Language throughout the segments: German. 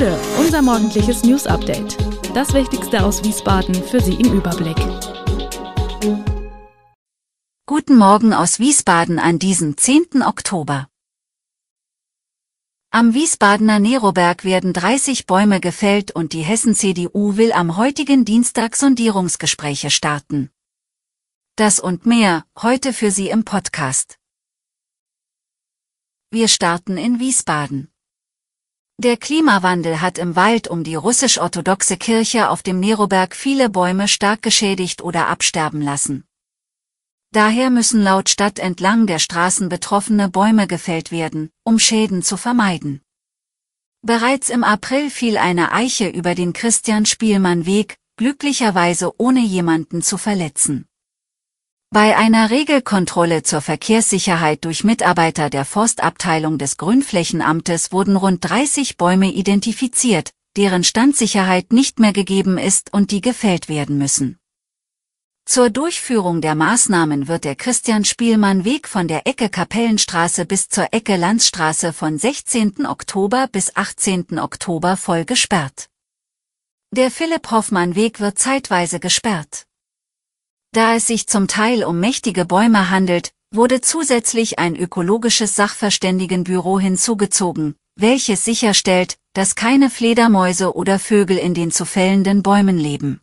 Gude, unser morgendliches News Update. Das Wichtigste aus Wiesbaden für Sie im Überblick. Guten Morgen aus Wiesbaden an diesem 10. Oktober. Am Wiesbadener Neroberg werden 30 Bäume gefällt und die Hessen-CDU will am heutigen Dienstag Sondierungsgespräche starten. Das und mehr, heute für Sie im Podcast. Wir starten in Wiesbaden. Der Klimawandel hat im Wald um die russisch-orthodoxe Kirche auf dem Neroberg viele Bäume stark geschädigt oder absterben lassen. Daher müssen laut Stadt entlang der Straßen betroffene Bäume gefällt werden, um Schäden zu vermeiden. Bereits im April fiel eine Eiche über den Christian-Spielmann-Weg, glücklicherweise ohne jemanden zu verletzen. Bei einer Regelkontrolle zur Verkehrssicherheit durch Mitarbeiter der Forstabteilung des Grünflächenamtes wurden rund 30 Bäume identifiziert, deren Standsicherheit nicht mehr gegeben ist und die gefällt werden müssen. Zur Durchführung der Maßnahmen wird der Christian-Spielmann-Weg von der Ecke Kapellenstraße bis zur Ecke Landstraße von 16. Oktober bis 18. Oktober voll gesperrt. Der Philipp-Hoffmann-Weg wird zeitweise gesperrt. Da es sich zum Teil um mächtige Bäume handelt, wurde zusätzlich ein ökologisches Sachverständigenbüro hinzugezogen, welches sicherstellt, dass keine Fledermäuse oder Vögel in den zu fällenden Bäumen leben.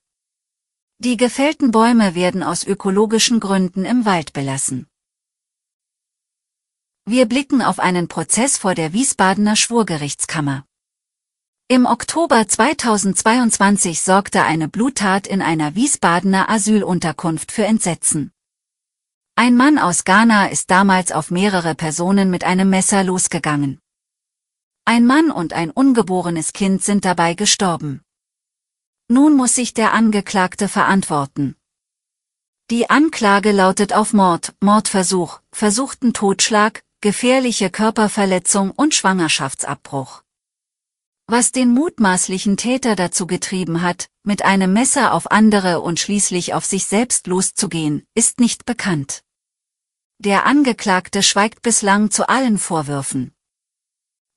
Die gefällten Bäume werden aus ökologischen Gründen im Wald belassen. Wir blicken auf einen Prozess vor der Wiesbadener Schwurgerichtskammer. Im Oktober 2022 sorgte eine Bluttat in einer Wiesbadener Asylunterkunft für Entsetzen. Ein Mann aus Ghana ist damals auf mehrere Personen mit einem Messer losgegangen. Ein Mann und ein ungeborenes Kind sind dabei gestorben. Nun muss sich der Angeklagte verantworten. Die Anklage lautet auf Mord, Mordversuch, versuchten Totschlag, gefährliche Körperverletzung und Schwangerschaftsabbruch. Was den mutmaßlichen Täter dazu getrieben hat, mit einem Messer auf andere und schließlich auf sich selbst loszugehen, ist nicht bekannt. Der Angeklagte schweigt bislang zu allen Vorwürfen.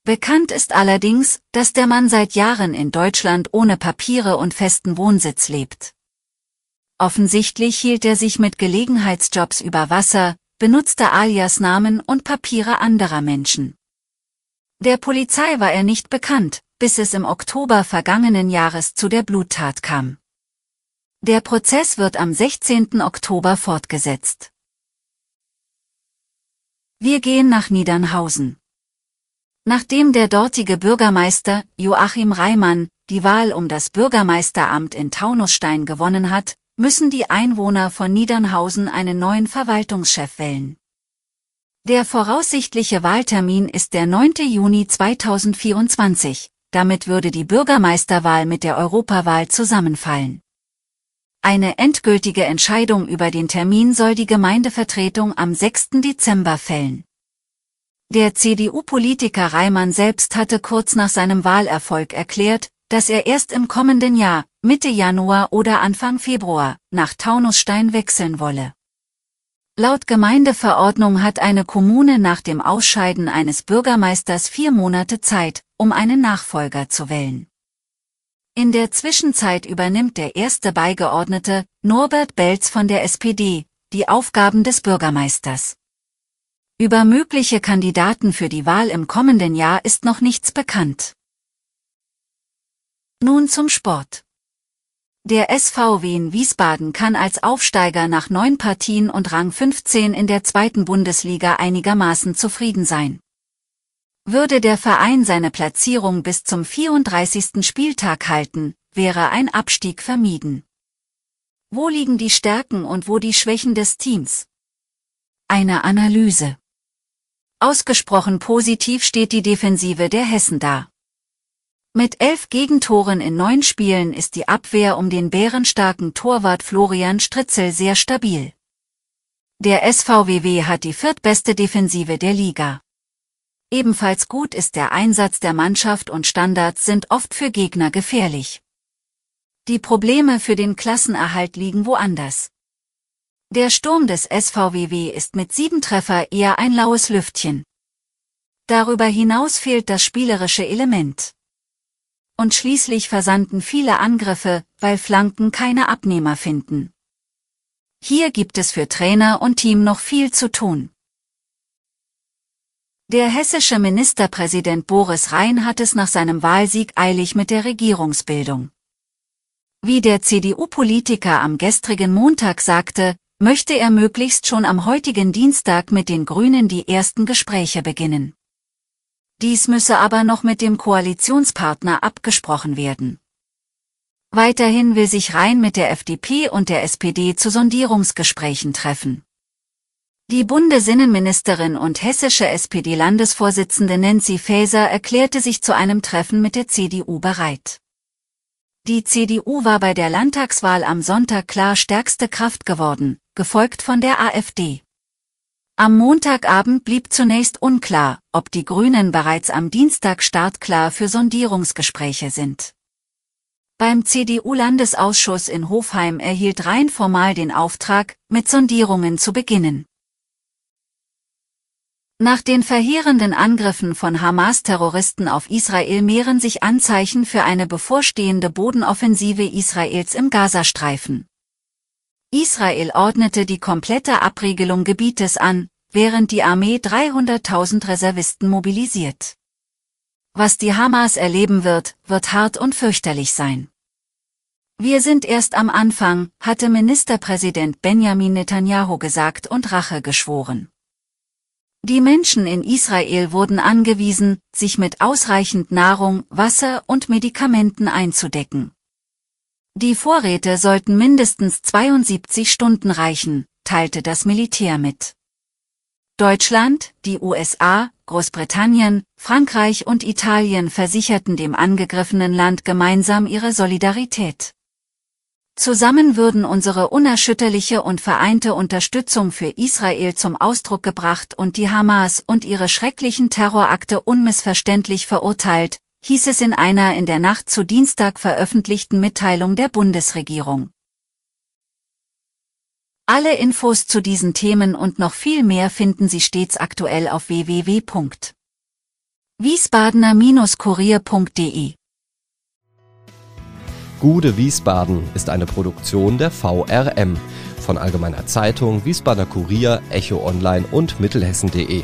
Bekannt ist allerdings, dass der Mann seit Jahren in Deutschland ohne Papiere und festen Wohnsitz lebt. Offensichtlich hielt er sich mit Gelegenheitsjobs über Wasser, benutzte Alias-Namen und Papiere anderer Menschen. Der Polizei war er nicht bekannt, bis es im Oktober vergangenen Jahres zu der Bluttat kam. Der Prozess wird am 16. Oktober fortgesetzt. Wir gehen nach Niedernhausen. Nachdem der dortige Bürgermeister, Joachim Reimann, die Wahl um das Bürgermeisteramt in Taunusstein gewonnen hat, müssen die Einwohner von Niedernhausen einen neuen Verwaltungschef wählen. Der voraussichtliche Wahltermin ist der 9. Juni 2024, damit würde die Bürgermeisterwahl mit der Europawahl zusammenfallen. Eine endgültige Entscheidung über den Termin soll die Gemeindevertretung am 6. Dezember fällen. Der CDU-Politiker Reimann selbst hatte kurz nach seinem Wahlerfolg erklärt, dass er erst im kommenden Jahr, Mitte Januar oder Anfang Februar, nach Taunusstein wechseln wolle. Laut Gemeindeverordnung hat eine Kommune nach dem Ausscheiden eines Bürgermeisters vier Monate Zeit, um einen Nachfolger zu wählen. In der Zwischenzeit übernimmt der erste Beigeordnete, Norbert Belz von der SPD, die Aufgaben des Bürgermeisters. Über mögliche Kandidaten für die Wahl im kommenden Jahr ist noch nichts bekannt. Nun zum Sport. Der SVW in Wiesbaden kann als Aufsteiger nach neun Partien und Rang 15 in der zweiten Bundesliga einigermaßen zufrieden sein. Würde der Verein seine Platzierung bis zum 34. Spieltag halten, wäre ein Abstieg vermieden. Wo liegen die Stärken und wo die Schwächen des Teams? Eine Analyse. Ausgesprochen positiv steht die Defensive der Hessen da. Mit elf Gegentoren in neun Spielen ist die Abwehr um den bärenstarken Torwart Florian Stritzel sehr stabil. Der SVWW hat die viertbeste Defensive der Liga. Ebenfalls gut ist der Einsatz der Mannschaft und Standards sind oft für Gegner gefährlich. Die Probleme für den Klassenerhalt liegen woanders. Der Sturm des SVWW ist mit sieben Treffer eher ein laues Lüftchen. Darüber hinaus fehlt das spielerische Element. Und schließlich versandten viele Angriffe, weil Flanken keine Abnehmer finden. Hier gibt es für Trainer und Team noch viel zu tun. Der hessische Ministerpräsident Boris Rhein hat es nach seinem Wahlsieg eilig mit der Regierungsbildung. Wie der CDU-Politiker am gestrigen Montag sagte, möchte er möglichst schon am heutigen Dienstag mit den Grünen die ersten Gespräche beginnen. Dies müsse aber noch mit dem Koalitionspartner abgesprochen werden. Weiterhin will sich Rhein mit der FDP und der SPD zu Sondierungsgesprächen treffen. Die Bundesinnenministerin und hessische SPD-Landesvorsitzende Nancy Faeser erklärte sich zu einem Treffen mit der CDU bereit. Die CDU war bei der Landtagswahl am Sonntag klar stärkste Kraft geworden, gefolgt von der AfD. Am Montagabend blieb zunächst unklar, ob die Grünen bereits am Dienstag startklar für Sondierungsgespräche sind. Beim CDU-Landesausschuss in Hofheim erhielt rein formal den Auftrag, mit Sondierungen zu beginnen. Nach den verheerenden Angriffen von Hamas-Terroristen auf Israel mehren sich Anzeichen für eine bevorstehende Bodenoffensive Israels im Gazastreifen. Israel ordnete die komplette Abriegelung Gebietes an, während die Armee 300.000 Reservisten mobilisiert. Was die Hamas erleben wird, wird hart und fürchterlich sein. Wir sind erst am Anfang, hatte Ministerpräsident Benjamin Netanyahu gesagt und Rache geschworen. Die Menschen in Israel wurden angewiesen, sich mit ausreichend Nahrung, Wasser und Medikamenten einzudecken. Die Vorräte sollten mindestens 72 Stunden reichen, teilte das Militär mit. Deutschland, die USA, Großbritannien, Frankreich und Italien versicherten dem angegriffenen Land gemeinsam ihre Solidarität. Zusammen würden unsere unerschütterliche und vereinte Unterstützung für Israel zum Ausdruck gebracht und die Hamas und ihre schrecklichen Terrorakte unmissverständlich verurteilt, hieß es in einer in der Nacht zu Dienstag veröffentlichten Mitteilung der Bundesregierung. Alle Infos zu diesen Themen und noch viel mehr finden Sie stets aktuell auf www.wiesbadener-kurier.de. Gude Wiesbaden ist eine Produktion der VRM von Allgemeiner Zeitung, Wiesbadener Kurier, Echo Online und Mittelhessen.de.